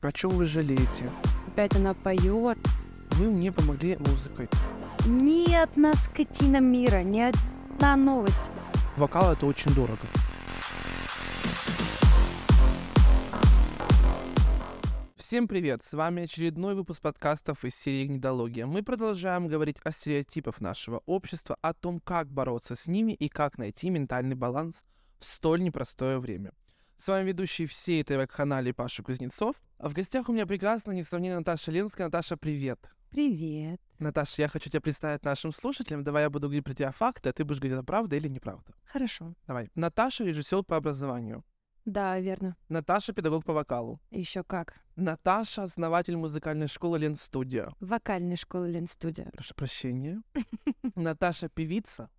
О чем вы жалеете? Опять она поет. Вы мне помогли музыкой. Ни одна скотина мира, ни одна новость. Вокал это очень дорого. Всем привет! С вами очередной выпуск подкастов из серии «Гнедология». Мы продолжаем говорить о стереотипах нашего общества, о том, как бороться с ними и как найти ментальный баланс в столь непростое время. С вами ведущий всей этой веб-канале Паша Кузнецов. А в гостях у меня прекрасная, несравненная Наташа Ленская. Наташа, привет. Привет. Наташа, я хочу тебя представить нашим слушателям. Давай я буду говорить про тебя факты, а ты будешь говорить, это правда или неправда. Хорошо. Давай. Наташа режиссер по образованию. Да, верно. Наташа педагог по вокалу. Еще как. Наташа основатель музыкальной школы Лен Студио. Вокальной школы Лен Студия. Прошу прощения. Наташа певица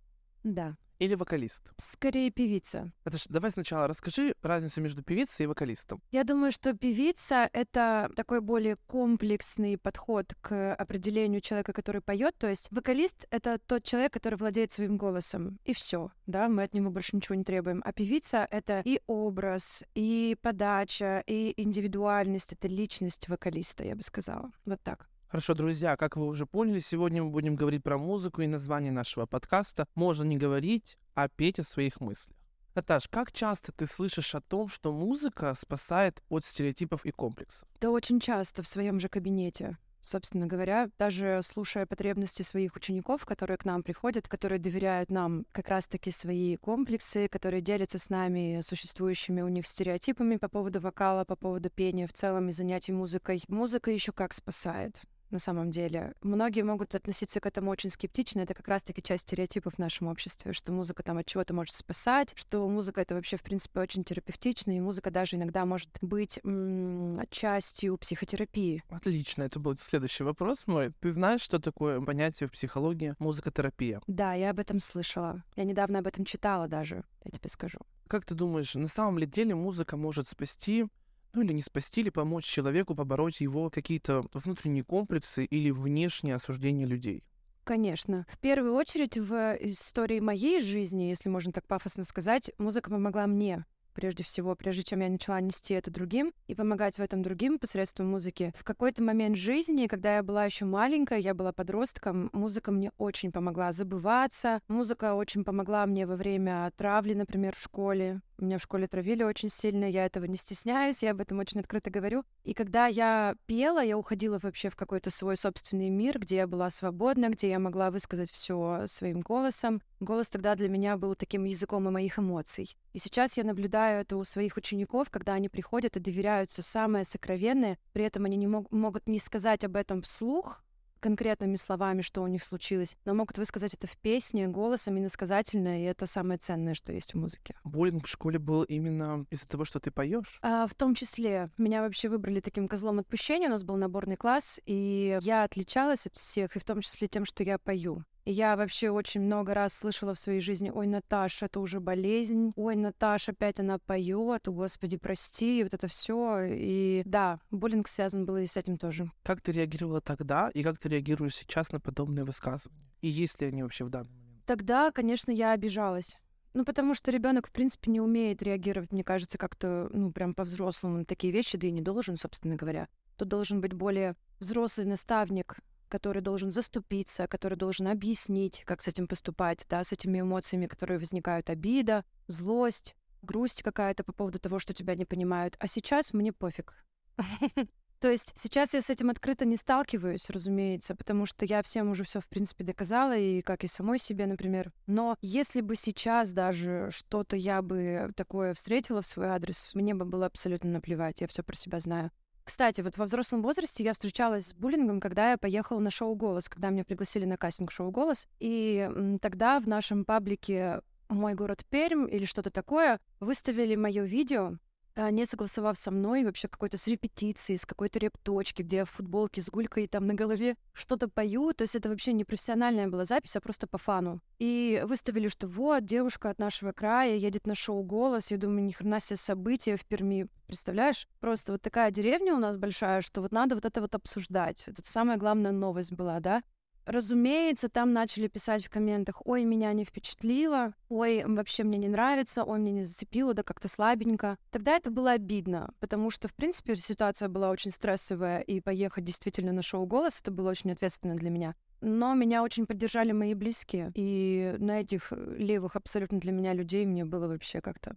Да. Или вокалист? Скорее певица. Это ж, давай сначала расскажи разницу между певицей и вокалистом. Я думаю, что певица — это такой более комплексный подход к определению человека, который поет. То есть вокалист — это тот человек, который владеет своим голосом, и все, да, мы от него больше ничего не требуем. А певица — это и образ, и подача, и индивидуальность, это личность вокалиста, я бы сказала. Вот так. Хорошо, друзья, как вы уже поняли, сегодня мы будем говорить про музыку, и название нашего подкаста «Можно не говорить, а петь о своих мыслях». Наташ, как часто ты слышишь о том, что музыка спасает от стереотипов и комплексов? Да очень часто в своем же кабинете. Собственно говоря, даже слушая потребности своих учеников, которые к нам приходят, которые доверяют нам как раз-таки свои комплексы, которые делятся с нами существующими у них стереотипами по поводу вокала, по поводу пения в целом и занятий музыкой. Музыка еще как спасает на самом деле. Многие могут относиться к этому очень скептично. Это как раз-таки часть стереотипов в нашем обществе, что музыка там от чего-то может спасать, что музыка это вообще, в принципе, очень терапевтично, и музыка даже иногда может быть м- частью психотерапии. Отлично, это будет следующий вопрос мой. Ты знаешь, что такое понятие в психологии музыкотерапия? Да, я об этом слышала. Я недавно об этом читала даже, я тебе скажу. Как ты думаешь, на самом ли деле музыка может спасти ну или не спасти, или помочь человеку побороть его какие-то внутренние комплексы или внешние осуждения людей? Конечно. В первую очередь в истории моей жизни, если можно так пафосно сказать, музыка помогла мне прежде всего, прежде чем я начала нести это другим и помогать в этом другим посредством музыки. В какой-то момент жизни, когда я была еще маленькая, я была подростком, музыка мне очень помогла забываться. Музыка очень помогла мне во время травли, например, в школе. Меня в школе травили очень сильно, я этого не стесняюсь, я об этом очень открыто говорю. И когда я пела, я уходила вообще в какой-то свой собственный мир, где я была свободна, где я могла высказать все своим голосом. Голос тогда для меня был таким языком и моих эмоций. И сейчас я наблюдаю это у своих учеников, когда они приходят и доверяются самое сокровенное, при этом они не мог, могут не сказать об этом вслух, конкретными словами, что у них случилось, но могут высказать это в песне, голосом, иносказательно, и это самое ценное, что есть в музыке. Буллинг в школе был именно из-за того, что ты поешь? А, в том числе. Меня вообще выбрали таким козлом отпущения, у нас был наборный класс, и я отличалась от всех, и в том числе тем, что я пою. Я вообще очень много раз слышала в своей жизни, ой, Наташа, это уже болезнь, ой, Наташа, опять она поет, господи, прости, вот это все. И да, буллинг связан был и с этим тоже. Как ты реагировала тогда, и как ты реагируешь сейчас на подобные высказывания? И есть ли они вообще в данный момент? Тогда, конечно, я обижалась. Ну, потому что ребенок, в принципе, не умеет реагировать, мне кажется, как-то, ну, прям по-взрослому на такие вещи, да и не должен, собственно говоря. Тут должен быть более взрослый наставник, который должен заступиться, который должен объяснить, как с этим поступать, да, с этими эмоциями, которые возникают, обида, злость, грусть какая-то по поводу того, что тебя не понимают. А сейчас мне пофиг. То есть сейчас я с этим открыто не сталкиваюсь, разумеется, потому что я всем уже все в принципе доказала, и как и самой себе, например. Но если бы сейчас даже что-то я бы такое встретила в свой адрес, мне бы было абсолютно наплевать, я все про себя знаю. Кстати, вот во взрослом возрасте я встречалась с буллингом, когда я поехала на шоу «Голос», когда меня пригласили на кастинг шоу «Голос». И тогда в нашем паблике «Мой город Пермь» или что-то такое выставили мое видео, не согласовав со мной вообще какой-то с репетицией, с какой-то репточки, где я в футболке с гулькой там на голове что-то пою. То есть это вообще не профессиональная была запись, а просто по фану. И выставили, что вот, девушка от нашего края едет на шоу «Голос». Я думаю, ни хрена себе события в Перми. Представляешь? Просто вот такая деревня у нас большая, что вот надо вот это вот обсуждать. Это самая главная новость была, да? Разумеется, там начали писать в комментах, ой, меня не впечатлило, ой, вообще мне не нравится, ой, мне не зацепило, да как-то слабенько. Тогда это было обидно, потому что, в принципе, ситуация была очень стрессовая, и поехать действительно на шоу «Голос» это было очень ответственно для меня. Но меня очень поддержали мои близкие, и на этих э, левых абсолютно для меня людей мне было вообще как-то...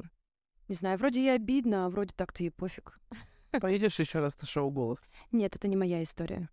Не знаю, вроде и обидно, а вроде так-то и пофиг. Поедешь еще раз на шоу «Голос»? Нет, это не моя история.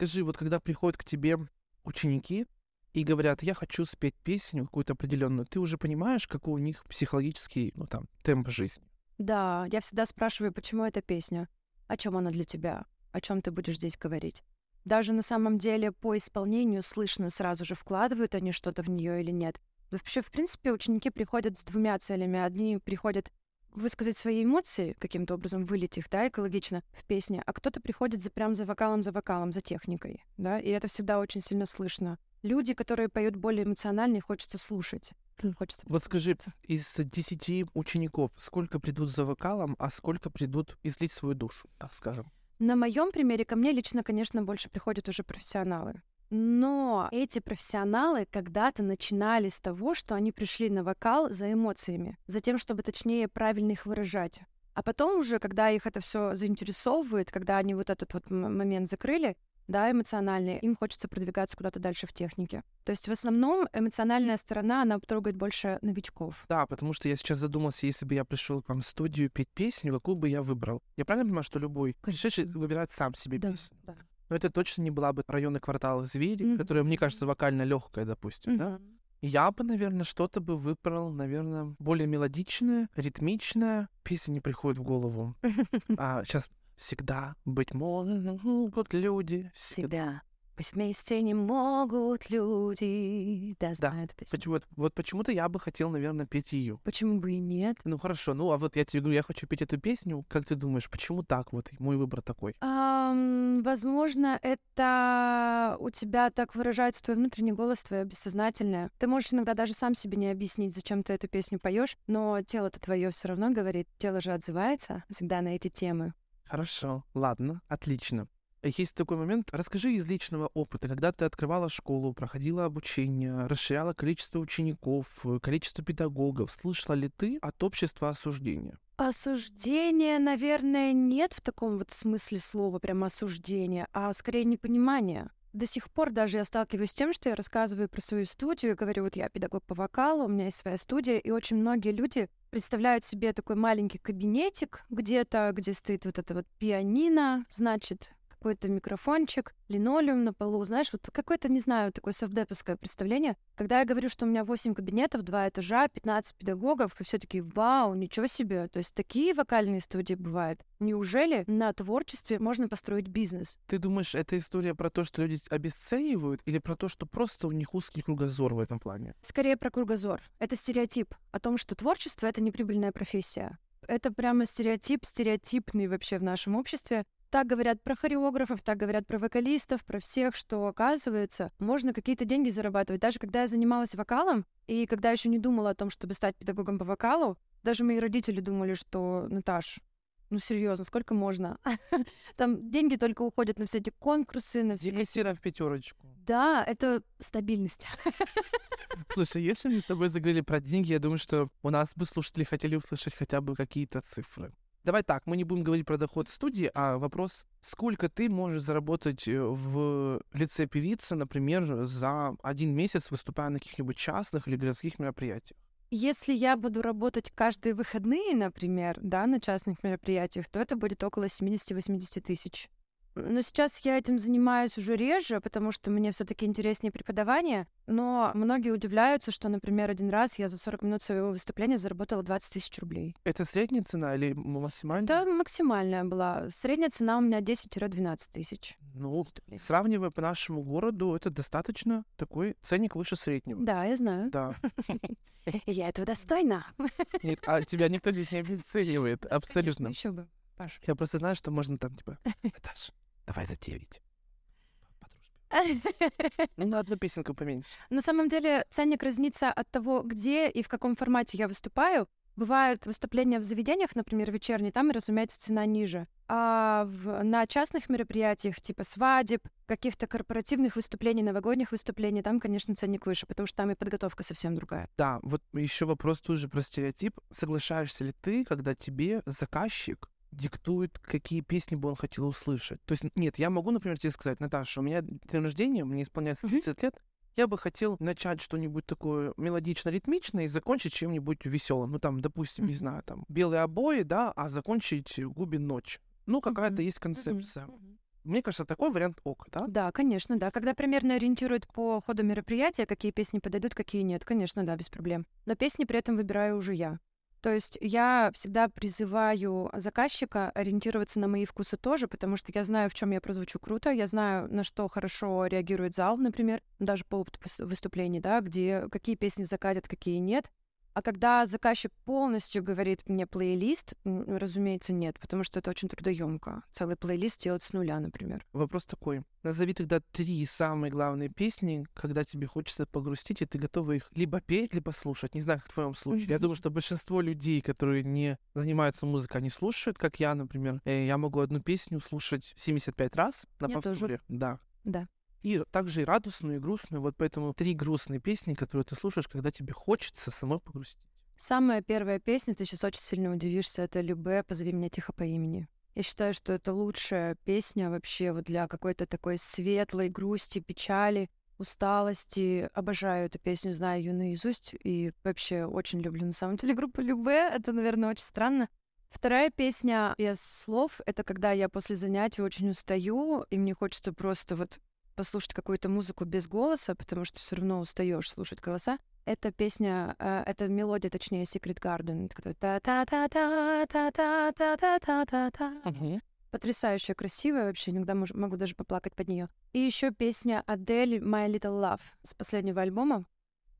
Скажи, вот когда приходят к тебе ученики и говорят, я хочу спеть песню какую-то определенную, ты уже понимаешь, какой у них психологический, ну там, темп жизни? Да, я всегда спрашиваю, почему эта песня, о чем она для тебя, о чем ты будешь здесь говорить. Даже на самом деле по исполнению слышно сразу же, вкладывают они что-то в нее или нет. Вообще, в принципе, ученики приходят с двумя целями. Одни приходят высказать свои эмоции, каким-то образом вылить их, да, экологично в песне, а кто-то приходит за, прям за вокалом, за вокалом, за техникой, да, и это всегда очень сильно слышно. Люди, которые поют более эмоционально, хочется слушать. Хочется вот скажи, из десяти учеников сколько придут за вокалом, а сколько придут излить свою душу, так скажем? На моем примере ко мне лично, конечно, больше приходят уже профессионалы. Но эти профессионалы когда-то начинали с того, что они пришли на вокал за эмоциями, за тем, чтобы точнее правильно их выражать. А потом уже, когда их это все заинтересовывает, когда они вот этот вот момент закрыли, да, эмоциональный, им хочется продвигаться куда-то дальше в технике. То есть в основном эмоциональная сторона, она трогает больше новичков. Да, потому что я сейчас задумался, если бы я пришел к вам в студию петь песню, какую бы я выбрал? Я правильно понимаю, что любой пришедший выбирает сам себе да, песню? Да. Но это точно не была бы районный квартал звери, mm-hmm. которая, мне кажется, вокально легкая, допустим, mm-hmm. да? Я бы, наверное, что-то бы выбрал, наверное, более мелодичное, ритмичное. Песня не приходит в голову. А сейчас всегда, быть может, люди всегда. Пусть вместе не могут люди, да, знают песню. Вот, вот почему-то я бы хотел, наверное, петь ее. Почему бы и нет? Ну хорошо, ну а вот я тебе говорю, я хочу петь эту песню. Как ты думаешь, почему так вот? Мой выбор такой. Um, возможно, это у тебя так выражается твой внутренний голос, твое бессознательное. Ты можешь иногда даже сам себе не объяснить, зачем ты эту песню поешь, но тело-то твое все равно говорит, тело же отзывается всегда на эти темы. Хорошо, ладно, отлично. Есть такой момент. Расскажи из личного опыта, когда ты открывала школу, проходила обучение, расширяла количество учеников, э, количество педагогов. Слышала ли ты от общества осуждения? Осуждение, наверное, нет в таком вот смысле слова, прямо осуждение, а скорее непонимание. До сих пор даже я сталкиваюсь с тем, что я рассказываю про свою студию, говорю, вот я педагог по вокалу, у меня есть своя студия, и очень многие люди представляют себе такой маленький кабинетик где-то, где стоит вот это вот пианино, значит, какой-то микрофончик, линолеум на полу, знаешь, вот какое-то, не знаю, такое совдеповское представление. Когда я говорю, что у меня 8 кабинетов, 2 этажа, 15 педагогов, и все таки вау, ничего себе. То есть такие вокальные студии бывают. Неужели на творчестве можно построить бизнес? Ты думаешь, это история про то, что люди обесценивают, или про то, что просто у них узкий кругозор в этом плане? Скорее про кругозор. Это стереотип о том, что творчество — это неприбыльная профессия. Это прямо стереотип, стереотипный вообще в нашем обществе. Так говорят про хореографов, так говорят про вокалистов, про всех, что оказывается, можно какие-то деньги зарабатывать. Даже когда я занималась вокалом, и когда еще не думала о том, чтобы стать педагогом по вокалу, даже мои родители думали, что, Наташ, ну серьезно, сколько можно? Там деньги только уходят на все эти конкурсы, на все. Декассира в пятерочку. Да, это стабильность. Слушай, если мы с тобой заговорили про деньги, я думаю, что у нас бы слушатели хотели услышать хотя бы какие-то цифры. Давай так, мы не будем говорить про доход студии, а вопрос, сколько ты можешь заработать э, в лице певицы, например, за один месяц, выступая на каких-нибудь частных или городских мероприятиях? Если я буду работать каждые выходные, например, да, на частных мероприятиях, то это будет около 70-80 тысяч. Но сейчас я этим занимаюсь уже реже, потому что мне все таки интереснее преподавание. Но многие удивляются, что, например, один раз я за 40 минут своего выступления заработала 20 тысяч рублей. Это средняя цена или максимальная? Это максимальная была. Средняя цена у меня 10-12 тысяч. Ну, сравнивая по нашему городу, это достаточно такой ценник выше среднего. Да, я знаю. Да. Я этого достойна. Нет, а тебя никто здесь не обесценивает, абсолютно. Еще бы. Паш. Я просто знаю, что можно там, типа, этаж, давай за 9. Ну, на одну песенку поменьше. На самом деле, ценник разнится от того, где и в каком формате я выступаю. Бывают выступления в заведениях, например, вечерние, там, разумеется, цена ниже. А в, на частных мероприятиях, типа свадеб, каких-то корпоративных выступлений, новогодних выступлений, там, конечно, ценник выше, потому что там и подготовка совсем другая. Да, вот еще вопрос тоже про стереотип. Соглашаешься ли ты, когда тебе заказчик диктует, какие песни бы он хотел услышать. То есть, нет, я могу, например, тебе сказать, Наташа, у меня день рождения, мне исполняется 30 mm-hmm. лет, я бы хотел начать что-нибудь такое мелодично-ритмичное и закончить чем-нибудь веселым. Ну, там, допустим, mm-hmm. не знаю, там, белые обои, да, а закончить губин ночь. Ну, какая-то mm-hmm. есть концепция. Mm-hmm. Мне кажется, такой вариант ок, да? Да, конечно, да. Когда примерно ориентируют по ходу мероприятия, какие песни подойдут, какие нет, конечно, да, без проблем. Но песни при этом выбираю уже я. То есть я всегда призываю заказчика ориентироваться на мои вкусы тоже, потому что я знаю, в чем я прозвучу круто, я знаю, на что хорошо реагирует зал, например, даже по опыту выступлений, да, где какие песни закатят, какие нет. А когда заказчик полностью говорит мне плейлист, разумеется, нет, потому что это очень трудоемко. Целый плейлист делать с нуля, например. Вопрос такой. Назови тогда три самые главные песни, когда тебе хочется погрустить, и ты готова их либо петь, либо слушать. Не знаю, как в твоем случае. Я думаю, что большинство людей, которые не занимаются музыкой, они слушают, как я, например. Э, я могу одну песню слушать 75 раз на я повторе. Тоже. Да. Да. И также и радостную, и грустную. Вот поэтому три грустные песни, которые ты слушаешь, когда тебе хочется самой погрустить. Самая первая песня, ты сейчас очень сильно удивишься, это «Любе, позови меня тихо по имени». Я считаю, что это лучшая песня вообще вот для какой-то такой светлой грусти, печали, усталости. Обожаю эту песню, знаю ее наизусть и вообще очень люблю на самом деле группу Любе. Это, наверное, очень странно. Вторая песня без слов — это когда я после занятий очень устаю, и мне хочется просто вот послушать какую-то музыку без голоса, потому что все равно устаешь слушать голоса. Это песня, э, это мелодия, точнее, Secret Garden, которая та та та та та та та та та та та Потрясающая, красивая вообще, иногда могу даже поплакать под нее. И еще песня Адель My Little Love с последнего альбома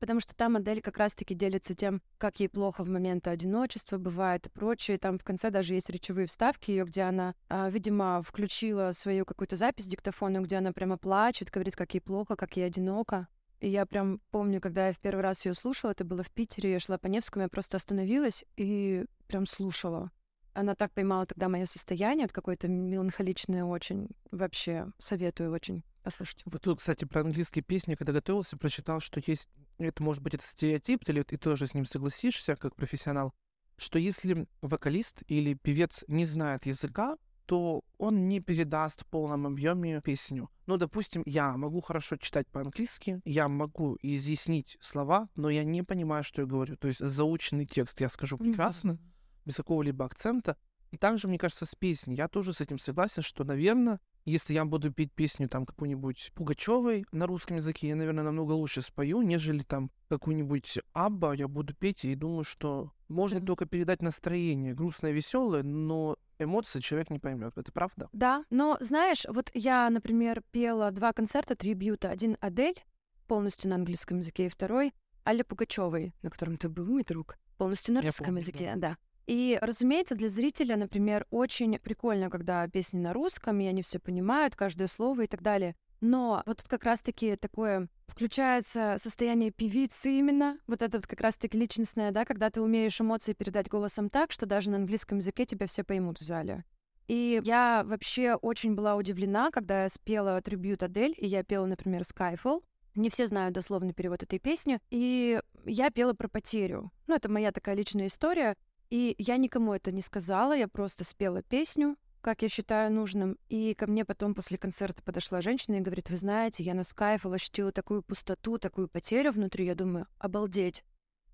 потому что там модель как раз-таки делится тем, как ей плохо в моменты одиночества бывает и прочее. Там в конце даже есть речевые вставки ее, где она, а, видимо, включила свою какую-то запись диктофона, где она прямо плачет, говорит, как ей плохо, как ей одиноко. И я прям помню, когда я в первый раз ее слушала, это было в Питере, я шла по Невскому, я просто остановилась и прям слушала. Она так поймала тогда мое состояние, вот какое-то меланхоличное очень. Вообще советую очень послушать. Вот тут, кстати, про английские песни, когда готовился, прочитал, что есть это может быть это стереотип, или ты тоже с ним согласишься, как профессионал, что если вокалист или певец не знает языка, то он не передаст в полном объеме песню. Ну, допустим, я могу хорошо читать по-английски, я могу изъяснить слова, но я не понимаю, что я говорю. То есть заученный текст я скажу прекрасно, без какого-либо акцента. И также, мне кажется, с песней. Я тоже с этим согласен, что, наверное, если я буду петь песню там какую-нибудь Пугачевой на русском языке, я, наверное, намного лучше спою, нежели там какую-нибудь Абба я буду петь, и думаю, что можно mm только передать настроение, грустное, веселое, но эмоции человек не поймет. Это правда? Да, но знаешь, вот я, например, пела два концерта трибьюта. Один Адель, полностью на английском языке, и второй Аля Пугачевой, на котором ты был, мой друг, полностью на русском помню, языке, да. да. И, разумеется, для зрителя, например, очень прикольно, когда песни на русском, и они все понимают, каждое слово и так далее. Но вот тут как раз-таки такое включается состояние певицы именно, вот это вот как раз-таки личностное, да, когда ты умеешь эмоции передать голосом так, что даже на английском языке тебя все поймут в зале. И я вообще очень была удивлена, когда я спела трибют Адель, и я пела, например, Skyfall. Не все знают дословный перевод этой песни. И я пела про потерю. Ну, это моя такая личная история. И я никому это не сказала, я просто спела песню, как я считаю нужным. И ко мне потом после концерта подошла женщина и говорит, вы знаете, я на Skyfall ощутила такую пустоту, такую потерю внутри. Я думаю, обалдеть,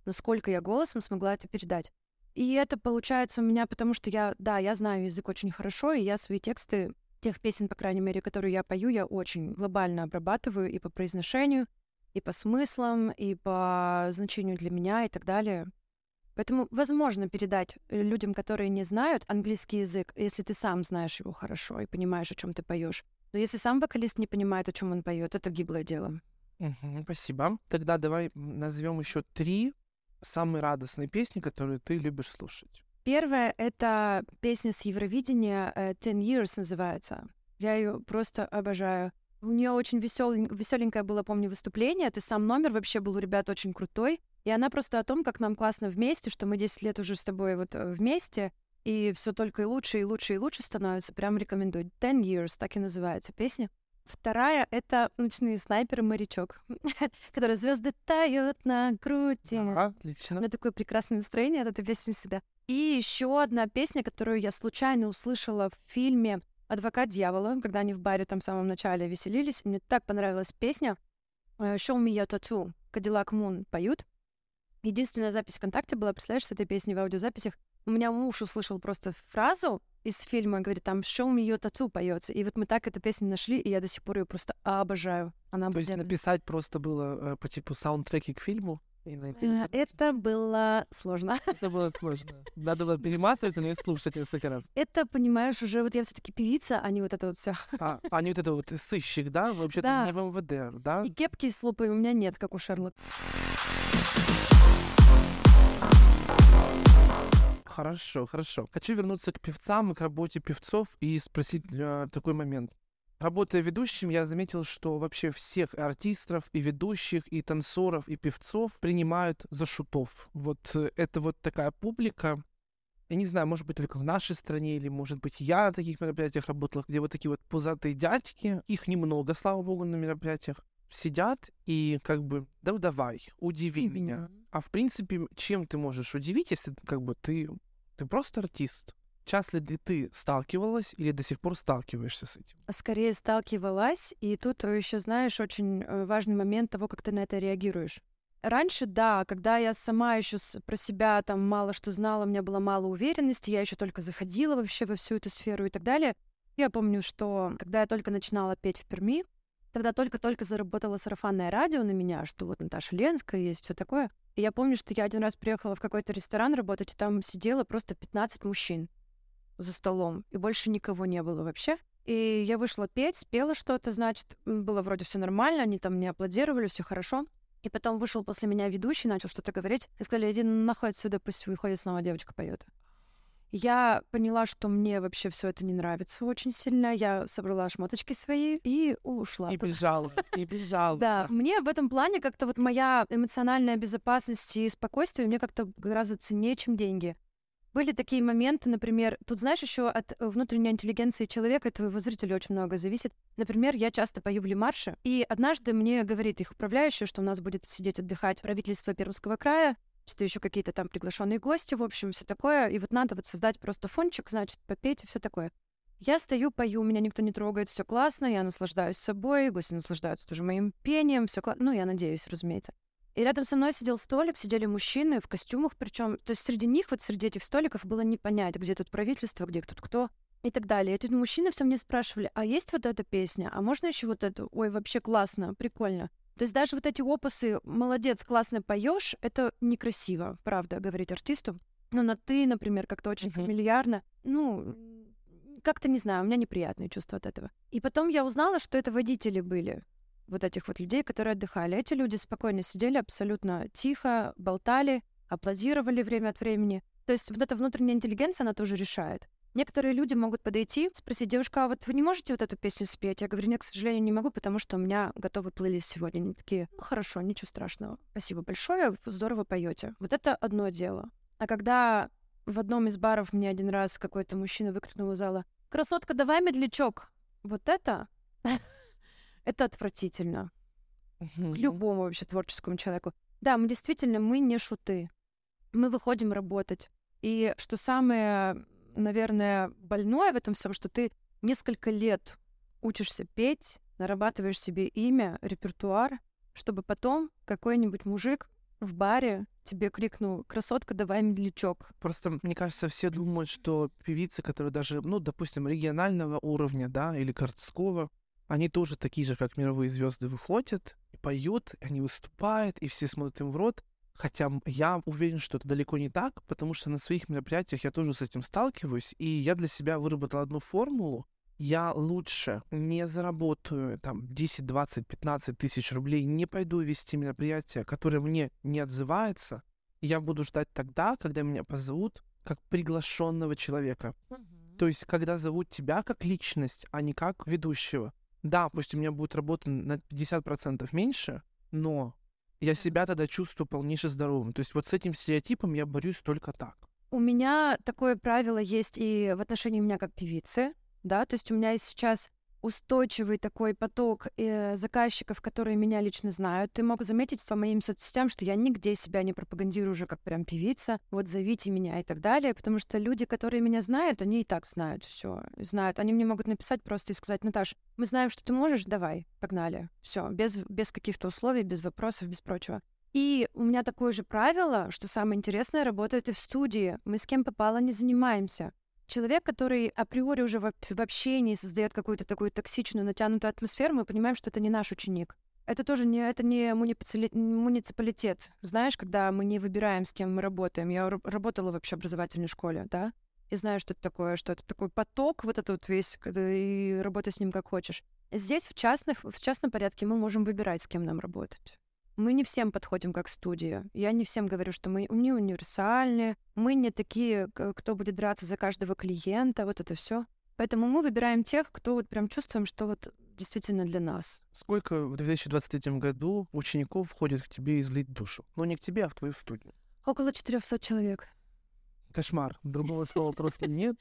насколько я голосом смогла это передать. И это получается у меня, потому что я, да, я знаю язык очень хорошо, и я свои тексты, тех песен, по крайней мере, которые я пою, я очень глобально обрабатываю и по произношению, и по смыслам, и по значению для меня и так далее. Поэтому возможно передать э, людям, которые не знают английский язык, если ты сам знаешь его хорошо и понимаешь, о чем ты поешь. Но если сам вокалист не понимает, о чем он поет, это гиблое дело. Угу, спасибо. Тогда давай назовем еще три самые радостные песни, которые ты любишь слушать. Первая — это песня с Евровидения э, «Ten Years» называется. Я ее просто обожаю. У нее очень весел... веселенькое было, помню, выступление. Ты сам номер вообще был у ребят очень крутой. И она просто о том, как нам классно вместе, что мы 10 лет уже с тобой вот э, вместе, и все только и лучше, и лучше, и лучше становится. Прям рекомендую. Ten Years, так и называется песня. Вторая — это «Ночные снайперы. Морячок», которая «Звезды тают на груди». Ага, отлично. У меня такое прекрасное настроение от этой песни всегда. И еще одна песня, которую я случайно услышала в фильме «Адвокат дьявола», когда они в баре там в самом начале веселились. Мне так понравилась песня э, «Show me your tattoo». Кадиллак Мун поют. Единственная запись ВКонтакте была, представляешь, с этой песней в аудиозаписях. У меня муж услышал просто фразу из фильма, говорит, там «Show me your tattoo» поется. И вот мы так эту песню нашли, и я до сих пор ее просто обожаю. Она То есть написать просто было э, по типу саундтреки к фильму? И найти Э? Это было сложно. Это было сложно. Надо было перематывать или слушать несколько раз. Это, понимаешь, уже вот я все таки певица, а не вот это вот все. А, а не вот это вот сыщик, да? Вообще-то Да. не в МВД, да? И кепки с лупой у меня нет, как у Шерлока. Хорошо, хорошо. Хочу вернуться к певцам и к работе певцов и спросить э, такой момент. Работая ведущим, я заметил, что вообще всех артистов, и ведущих, и танцоров, и певцов принимают за шутов. Вот э, это вот такая публика, я не знаю, может быть, только в нашей стране, или, может быть, я на таких мероприятиях работал, где вот такие вот пузатые дядьки, их немного, слава богу, на мероприятиях, сидят и как бы, да давай, удиви меня. А в принципе, чем ты можешь удивить, если как бы ты, ты просто артист? Часто ли ты сталкивалась или до сих пор сталкиваешься с этим? Скорее сталкивалась, и тут еще, знаешь, очень э, важный момент того, как ты на это реагируешь. Раньше, да, когда я сама еще про себя там мало что знала, у меня было мало уверенности, я еще только заходила вообще во всю эту сферу и так далее. Я помню, что когда я только начинала петь в Перми, тогда только-только заработала сарафанное радио на меня, что вот Наташа Ленская есть, все такое. И я помню, что я один раз приехала в какой-то ресторан работать, и там сидело просто 15 мужчин за столом, и больше никого не было вообще. И я вышла петь, спела что-то, значит, было вроде все нормально, они там мне аплодировали, все хорошо. И потом вышел после меня ведущий, начал что-то говорить, и сказали, иди нахуй отсюда, пусть выходит снова девочка поет. Я поняла, что мне вообще все это не нравится очень сильно. Я собрала шмоточки свои и ушла. И бежала, и бежала. Да, мне в этом плане как-то вот моя эмоциональная безопасность и спокойствие мне как-то гораздо ценнее, чем деньги. Были такие моменты, например, тут, знаешь, еще от э, внутренней интеллигенции человека и твоего зрителя очень много зависит. Например, я часто пою в Лимарше, и однажды мне говорит их управляющая, что у нас будет сидеть отдыхать правительство Пермского края, что еще какие-то там приглашенные гости, в общем, все такое, и вот надо вот создать просто фончик, значит, попеть и все такое. Я стою, пою, меня никто не трогает, все классно, я наслаждаюсь собой, гости наслаждаются тоже моим пением, все классно, ну, я надеюсь, разумеется. И рядом со мной сидел столик, сидели мужчины в костюмах, причем, то есть среди них, вот среди этих столиков было не понять, где тут правительство, где тут кто и так далее. Эти мужчины все мне спрашивали, а есть вот эта песня, а можно еще вот эту? Ой, вообще классно, прикольно. То есть даже вот эти опусы «молодец, классно поешь, это некрасиво, правда, говорить артисту. Но на «ты», например, как-то очень Мгм. фамильярно. Ну, как-то, не знаю, у меня неприятные чувства от этого. И потом я узнала, что это водители были вот этих вот людей, которые отдыхали. Эти люди спокойно сидели, абсолютно тихо, болтали, аплодировали время от времени. То есть вот эта внутренняя интеллигенция, она тоже решает. Некоторые люди могут подойти, спросить, девушка, а вот вы не можете вот эту песню спеть? Я говорю, нет, к сожалению, не могу, потому что у меня готовый плейлист сегодня. Они такие, ну хорошо, ничего страшного. Спасибо большое, вы здорово поете. Вот это одно дело. А когда в одном из баров мне один раз какой-то мужчина выкрикнул из зала, красотка, давай медлячок. Вот это, это отвратительно к любому вообще творческому человеку. Да, мы действительно, мы не шуты. Мы выходим работать. И что самое, наверное, больное в этом всем, что ты несколько лет учишься петь, нарабатываешь себе имя, репертуар, чтобы потом какой-нибудь мужик в баре тебе крикнул «Красотка, давай медлячок». Просто, мне кажется, все думают, что певицы, которые даже, ну, допустим, регионального уровня, да, или городского, они тоже такие же, как мировые звезды, выходят и поют, и они выступают, и все смотрят им в рот. Хотя я уверен, что это далеко не так, потому что на своих мероприятиях я тоже с этим сталкиваюсь, и я для себя выработал одну формулу. Я лучше не заработаю там 10, 20, 15 тысяч рублей, не пойду вести мероприятие, которое мне не отзывается. Я буду ждать тогда, когда меня позовут как приглашенного человека. То есть, когда зовут тебя как личность, а не как ведущего. Да, пусть у меня будет работа на 50% меньше, но я себя тогда чувствую полнейше здоровым. То есть вот с этим стереотипом я борюсь только так. У меня такое правило есть и в отношении меня как певицы, да, то есть у меня сейчас устойчивый такой поток э, заказчиков, которые меня лично знают. Ты мог заметить по моим соцсетям, что я нигде себя не пропагандирую уже как прям певица. Вот зовите меня и так далее, потому что люди, которые меня знают, они и так знают все, знают. Они мне могут написать просто и сказать, Наташ, мы знаем, что ты можешь, давай, погнали. Все, без, без каких-то условий, без вопросов, без прочего. И у меня такое же правило, что самое интересное работает и в студии. Мы с кем попало не занимаемся. Человек, который априори уже в, в общении создает какую-то такую токсичную, натянутую атмосферу, мы понимаем, что это не наш ученик. Это тоже не, это не муниципалитет. Знаешь, когда мы не выбираем, с кем мы работаем. Я работала в общеобразовательной школе, да, и знаю, что это такое, что это такой поток, вот этот вот весь, и работай с ним как хочешь. Здесь в, частных, в частном порядке мы можем выбирать, с кем нам работать. Мы не всем подходим как студия. Я не всем говорю, что мы не универсальны, мы не такие, кто будет драться за каждого клиента, вот это все. Поэтому мы выбираем тех, кто вот прям чувствуем, что вот действительно для нас. Сколько в 2023 году учеников входит к тебе излить душу? Ну, не к тебе, а в твою студию. Около 400 человек. Кошмар. Другого слова просто нет.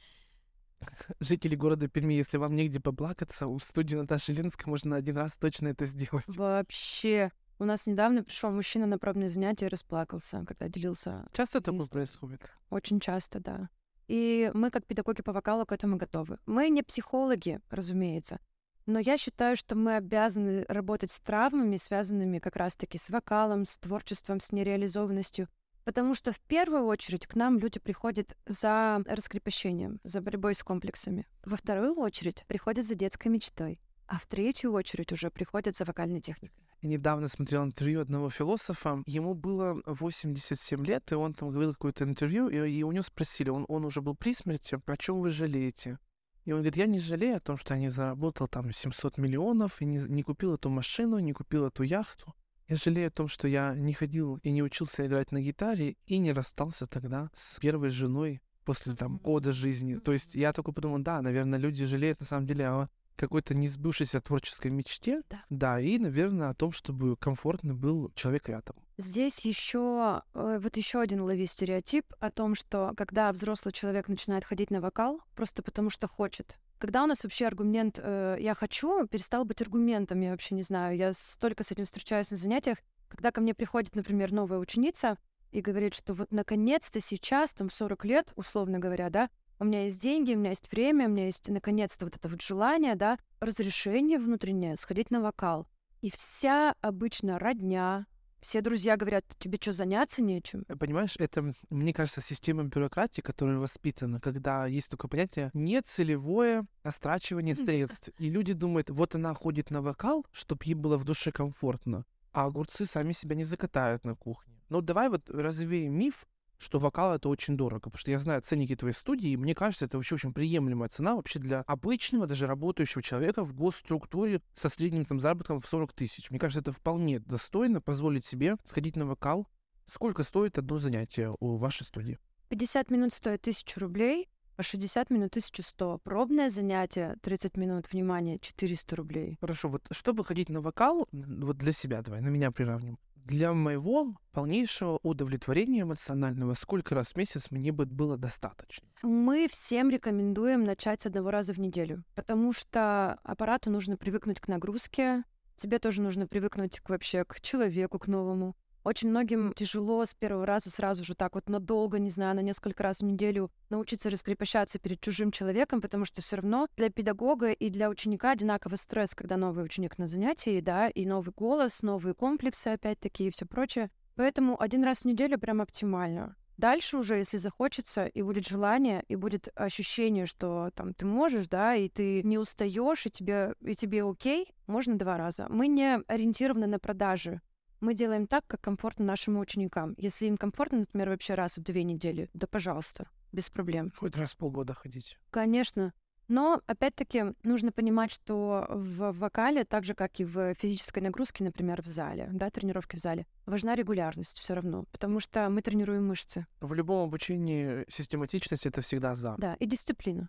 Жители города Перми, если вам негде поплакаться, у студии Наташи Ленской можно один раз точно это сделать. Вообще. У нас недавно пришел мужчина на пробное занятие и расплакался, когда делился. Часто такое происходит? Очень часто, да. И мы, как педагоги по вокалу, к этому готовы. Мы не психологи, разумеется, но я считаю, что мы обязаны работать с травмами, связанными как раз-таки с вокалом, с творчеством, с нереализованностью, потому что в первую очередь к нам люди приходят за раскрепощением, за борьбой с комплексами. Во вторую очередь приходят за детской мечтой, а в третью очередь уже приходят за вокальной техникой. Я недавно смотрел интервью одного философа. Ему было 87 лет, и он там говорил какое-то интервью, и, и у него спросили, он, он уже был при смерти, про чем вы жалеете? И он говорит, я не жалею о том, что я не заработал там 700 миллионов, и не, не купил эту машину, не купил эту яхту. Я жалею о том, что я не ходил и не учился играть на гитаре, и не расстался тогда с первой женой после там года жизни. То есть я только подумал, да, наверное, люди жалеют на самом деле о какой-то несбывшейся творческой мечте. Да. Да, и, наверное, о том, чтобы комфортно был человек рядом. Здесь еще э, вот еще один лови стереотип о том, что когда взрослый человек начинает ходить на вокал просто потому что хочет. Когда у нас вообще аргумент э, «я хочу» перестал быть аргументом, я вообще не знаю. Я столько с этим встречаюсь на занятиях. Когда ко мне приходит, например, новая ученица и говорит, что вот наконец-то сейчас, там, в 40 лет, условно говоря, да, у меня есть деньги, у меня есть время, у меня есть наконец-то вот это вот желание, да, разрешение внутреннее сходить на вокал. И вся обычно родня, все друзья говорят, тебе что, заняться нечем? Э, понимаешь, это, мне кажется, система бюрократии, которая воспитана, когда есть такое понятие нецелевое растрачивание средств. И люди думают, вот она ходит на вокал, чтобы ей было в душе комфортно, а огурцы сами себя не закатают на кухне. Ну давай вот развеем миф, что вокал это очень дорого, потому что я знаю ценники твоей студии, и мне кажется, это вообще очень приемлемая цена вообще для обычного, даже работающего человека в госструктуре со средним там заработком в 40 тысяч. Мне кажется, это вполне достойно позволить себе сходить на вокал. Сколько стоит одно занятие у вашей студии? 50 минут стоит 1000 рублей, а 60 минут 1100. Пробное занятие 30 минут, внимание, 400 рублей. Хорошо, вот чтобы ходить на вокал, вот для себя давай, на меня приравним для моего полнейшего удовлетворения эмоционального сколько раз в месяц мне бы было достаточно? Мы всем рекомендуем начать с одного раза в неделю, потому что аппарату нужно привыкнуть к нагрузке, тебе тоже нужно привыкнуть к, вообще к человеку, к новому. Очень многим тяжело с первого раза сразу же так вот надолго, не знаю, на несколько раз в неделю научиться раскрепощаться перед чужим человеком, потому что все равно для педагога и для ученика одинаково стресс, когда новый ученик на занятии, да, и новый голос, новые комплексы, опять-таки, и все прочее. Поэтому один раз в неделю прям оптимально. Дальше уже, если захочется, и будет желание, и будет ощущение, что там ты можешь, да, и ты не устаешь, и тебе, и тебе окей, можно два раза. Мы не ориентированы на продажи. Мы делаем так, как комфортно нашим ученикам. Если им комфортно, например, вообще раз в две недели, да пожалуйста, без проблем. Хоть раз в полгода ходить. Конечно. Но, опять-таки, нужно понимать, что в вокале, так же, как и в физической нагрузке, например, в зале, да, тренировки в зале, важна регулярность все равно, потому что мы тренируем мышцы. В любом обучении систематичность — это всегда за. Да, и дисциплина.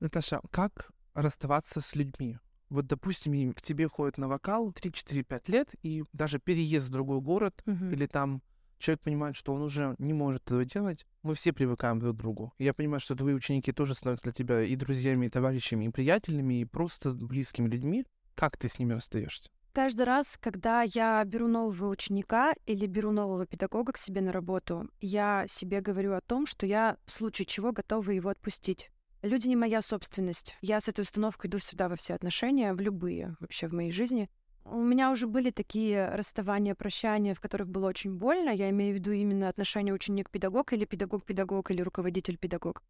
Наташа, как расставаться с людьми? Вот, допустим, им- к тебе ходят на вокал 3-4-5 лет, и даже переезд в другой город, Мгм. или там человек понимает, что он уже не может этого делать, мы все привыкаем друг к другу. И я понимаю, что твои ученики тоже становятся для тебя и друзьями, и товарищами, и приятелями, и просто близкими людьми. Как ты с ними расстаешься? Каждый раз, когда я беру нового ученика или беру нового педагога к себе на работу, я себе говорю о том, что я в случае чего готова его отпустить. Люди не моя собственность. Я с этой установкой иду всегда во все отношения, в любые вообще в моей жизни. У меня уже были такие расставания, прощания, в которых было очень больно. Я имею в виду именно отношения ученик-педагог или педагог-педагог или руководитель-педагог.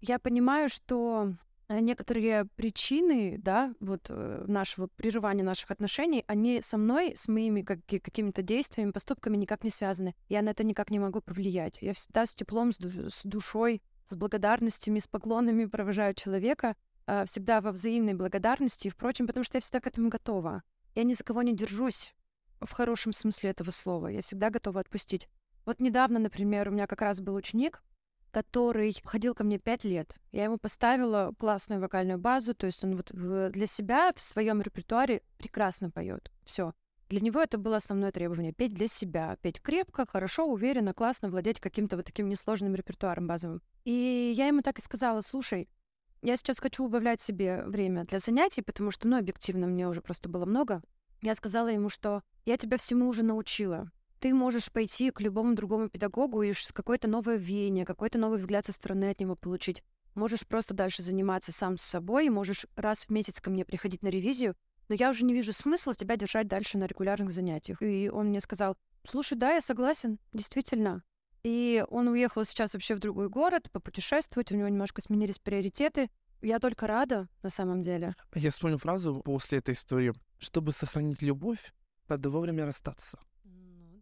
Я понимаю, что э, некоторые причины, да, вот э, нашего прерывания наших отношений, они со мной, с моими каки- какими-то действиями, поступками никак не связаны. Я на это никак не могу повлиять. Я всегда с теплом, с, душ- с душой, с благодарностями, с поклонами провожаю человека, э, всегда во взаимной благодарности впрочем, потому что я всегда к этому готова. Я ни за кого не держусь в хорошем смысле этого слова. Я всегда готова отпустить. Вот недавно, например, у меня как раз был ученик, который ходил ко мне пять лет. Я ему поставила классную вокальную базу, то есть он вот для себя в своем репертуаре прекрасно поет. Все. Для него это было основное требование — петь для себя, петь крепко, хорошо, уверенно, классно, владеть каким-то вот таким несложным репертуаром базовым. И я ему так и сказала, слушай, я сейчас хочу убавлять себе время для занятий, потому что, ну, объективно, мне уже просто было много. Я сказала ему, что я тебя всему уже научила. Ты можешь пойти к любому другому педагогу и какое-то новое веяние, какой-то новый взгляд со стороны от него получить. Можешь просто дальше заниматься сам с собой, можешь раз в месяц ко мне приходить на ревизию, но я уже не вижу смысла тебя держать дальше на регулярных занятиях. И он мне сказал, слушай, да, я согласен, действительно. И он уехал сейчас вообще в другой город, попутешествовать, у него немножко сменились приоритеты. Я только рада, на самом деле. Я вспомнил фразу после этой истории. Чтобы сохранить любовь, надо вовремя расстаться.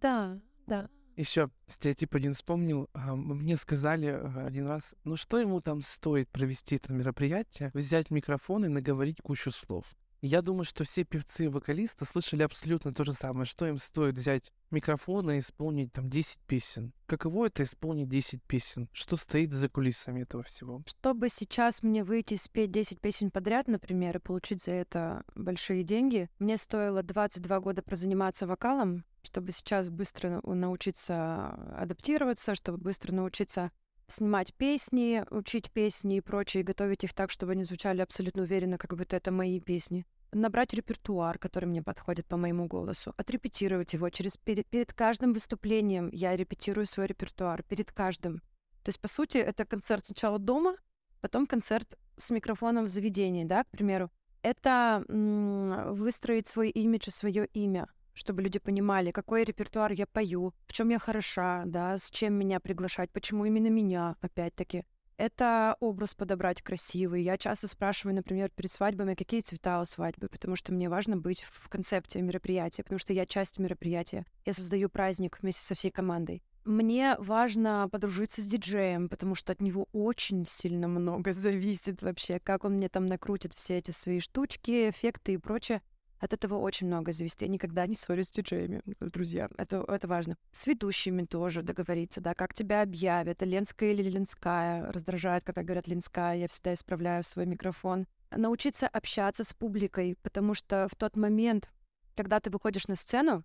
Да, да. Еще стереотип один вспомнил. А, Мне сказали а, один раз, ну что ему там стоит провести это мероприятие, взять микрофон и наговорить кучу слов. Я думаю, что все певцы и вокалисты слышали абсолютно то же самое, что им стоит взять микрофон и исполнить там 10 песен. Каково это исполнить 10 песен? Что стоит за кулисами этого всего? Чтобы сейчас мне выйти спеть 10 песен подряд, например, и получить за это большие деньги, мне стоило 22 года прозаниматься вокалом, чтобы сейчас быстро научиться адаптироваться, чтобы быстро научиться снимать песни, учить песни и прочее, и готовить их так, чтобы они звучали абсолютно уверенно, как будто это мои песни. Набрать репертуар, который мне подходит по моему голосу, отрепетировать его. Через, перед, перед каждым выступлением я репетирую свой репертуар, перед каждым. То есть, по сути, это концерт сначала дома, потом концерт с микрофоном в заведении, да, к примеру. Это выстроить свой имидж и свое имя, чтобы люди понимали, какой репертуар я пою, в чем я хороша, да, с чем меня приглашать, почему именно меня, опять-таки. Это образ подобрать красивый. Я часто спрашиваю, например, перед свадьбами, какие цвета у свадьбы, потому что мне важно быть в концепте мероприятия, потому что я часть мероприятия. Я создаю праздник вместе со всей командой. Мне важно подружиться с диджеем, потому что от него очень сильно много зависит вообще, как он мне там накрутит все эти свои штучки, эффекты и прочее. От этого очень много зависит. Я никогда не ссорюсь с диджеями, друзья. Это, это важно. С ведущими тоже договориться, да, как тебя объявят, Ленская или Ленская. Раздражает, когда говорят Ленская, я всегда исправляю свой микрофон. Научиться общаться с публикой, потому что в тот момент, когда ты выходишь на сцену,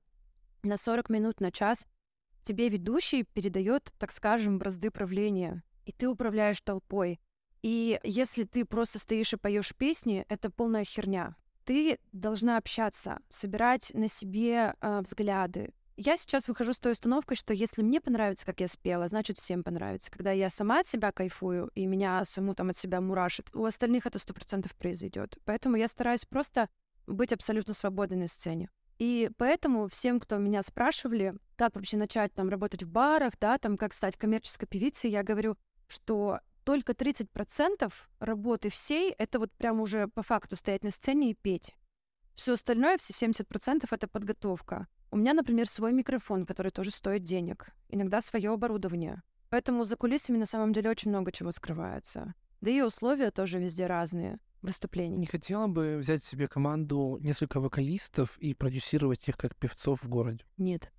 на 40 минут, на час, тебе ведущий передает, так скажем, бразды правления, и ты управляешь толпой. И если ты просто стоишь и поешь песни, это полная херня. Ты должна общаться, собирать на себе э, взгляды. Я сейчас выхожу с той установкой, что если мне понравится, как я спела, значит всем понравится. Когда я сама от себя кайфую и меня саму там от себя мурашит, у остальных это сто процентов произойдет. Поэтому я стараюсь просто быть абсолютно свободной на сцене. И поэтому всем, кто меня спрашивали, как вообще начать там работать в барах, да, там как стать коммерческой певицей, я говорю, что только 30% работы всей — это вот прям уже по факту стоять на сцене и петь. Все остальное, все 70% — это подготовка. У меня, например, свой микрофон, который тоже стоит денег. Иногда свое оборудование. Поэтому за кулисами на самом деле очень много чего скрывается. Да и условия тоже везде разные выступлений. Не хотела бы взять себе команду несколько вокалистов и продюсировать их как певцов в городе? Нет.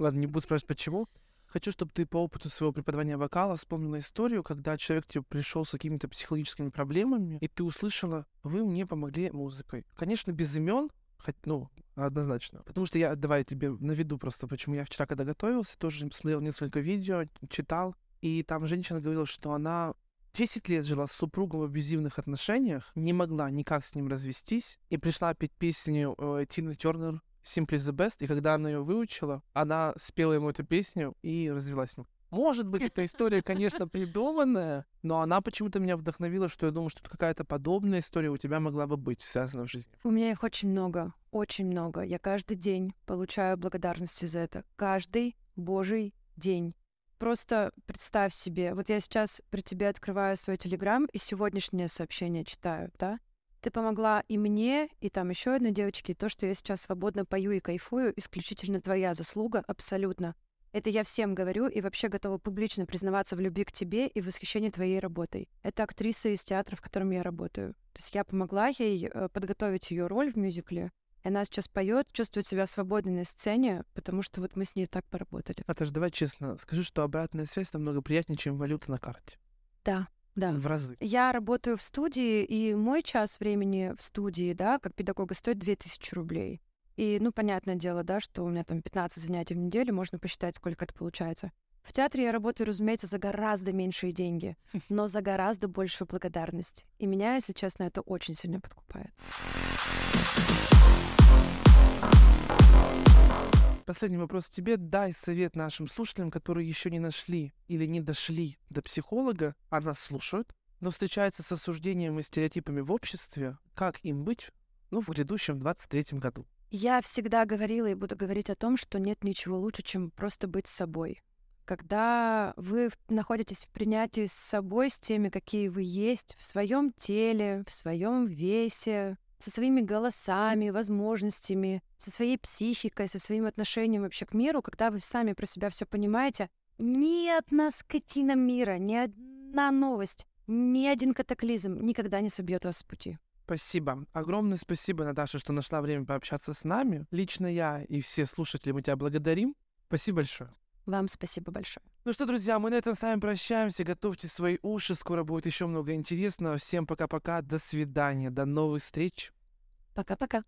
Ладно, не буду спрашивать, почему. Хочу, чтобы ты по опыту своего преподавания вокала вспомнила историю, когда человек тебе пришел с какими-то психологическими проблемами, и ты услышала, вы мне помогли музыкой. Конечно, без имен, хоть, ну, однозначно. Потому что я, давай тебе наведу просто, почему я вчера, когда готовился, тоже смотрел несколько видео, читал, и там женщина говорила, что она 10 лет жила с супругом в абьюзивных отношениях, не могла никак с ним развестись, и пришла петь песню э, Тины Тернер Simply the Best, и когда она ее выучила, она спела ему эту песню и развелась с ним. Может быть, эта история, конечно, придуманная, но она почему-то меня вдохновила, что я думаю, что какая-то подобная история у тебя могла бы быть связана в жизни. У меня их очень много, очень много. Я каждый день получаю благодарности за это. Каждый божий день. Просто представь себе, вот я сейчас при тебе открываю свой телеграм и сегодняшнее сообщение читаю, да? Ты помогла и мне, и там еще одной девочке. То, что я сейчас свободно пою и кайфую, исключительно твоя заслуга, абсолютно. Это я всем говорю и вообще готова публично признаваться в любви к тебе и в восхищении твоей работой. Это актриса из театра, в котором я работаю. То есть я помогла ей э, подготовить ее роль в мюзикле. И она сейчас поет, чувствует себя свободной на сцене, потому что вот мы с ней так поработали. Наташа, давай честно, скажи, что обратная связь намного приятнее, чем валюта на карте. Да, да. В разы. Я работаю в студии, и мой час времени в студии, да, как педагога, стоит 2000 рублей. И, ну, понятное дело, да, что у меня там 15 занятий в неделю, можно посчитать, сколько это получается. В театре я работаю, разумеется, за гораздо меньшие деньги, но за гораздо большую благодарность. И меня, если честно, это очень сильно подкупает. Последний вопрос тебе. Дай совет нашим слушателям, которые еще не нашли или не дошли до психолога, а нас слушают, но встречаются с осуждением и стереотипами в обществе. Как им быть ну, в грядущем 23-м году? Я всегда говорила и буду говорить о том, что нет ничего лучше, чем просто быть собой. Когда вы находитесь в принятии с собой, с теми, какие вы есть, в своем теле, в своем весе, со своими голосами, возможностями, со своей психикой, со своим отношением вообще к миру, когда вы сами про себя все понимаете, ни одна скотина мира, ни одна новость, ни один катаклизм никогда не собьет вас с пути. Спасибо. Огромное спасибо, Наташа, что нашла время пообщаться с нами. Лично я и все слушатели мы тебя благодарим. Спасибо большое. Вам спасибо большое. Ну что, друзья, мы на этом с вами прощаемся. Готовьте свои уши. Скоро будет еще много интересного. Всем пока-пока. До свидания. До новых встреч. Пока-пока.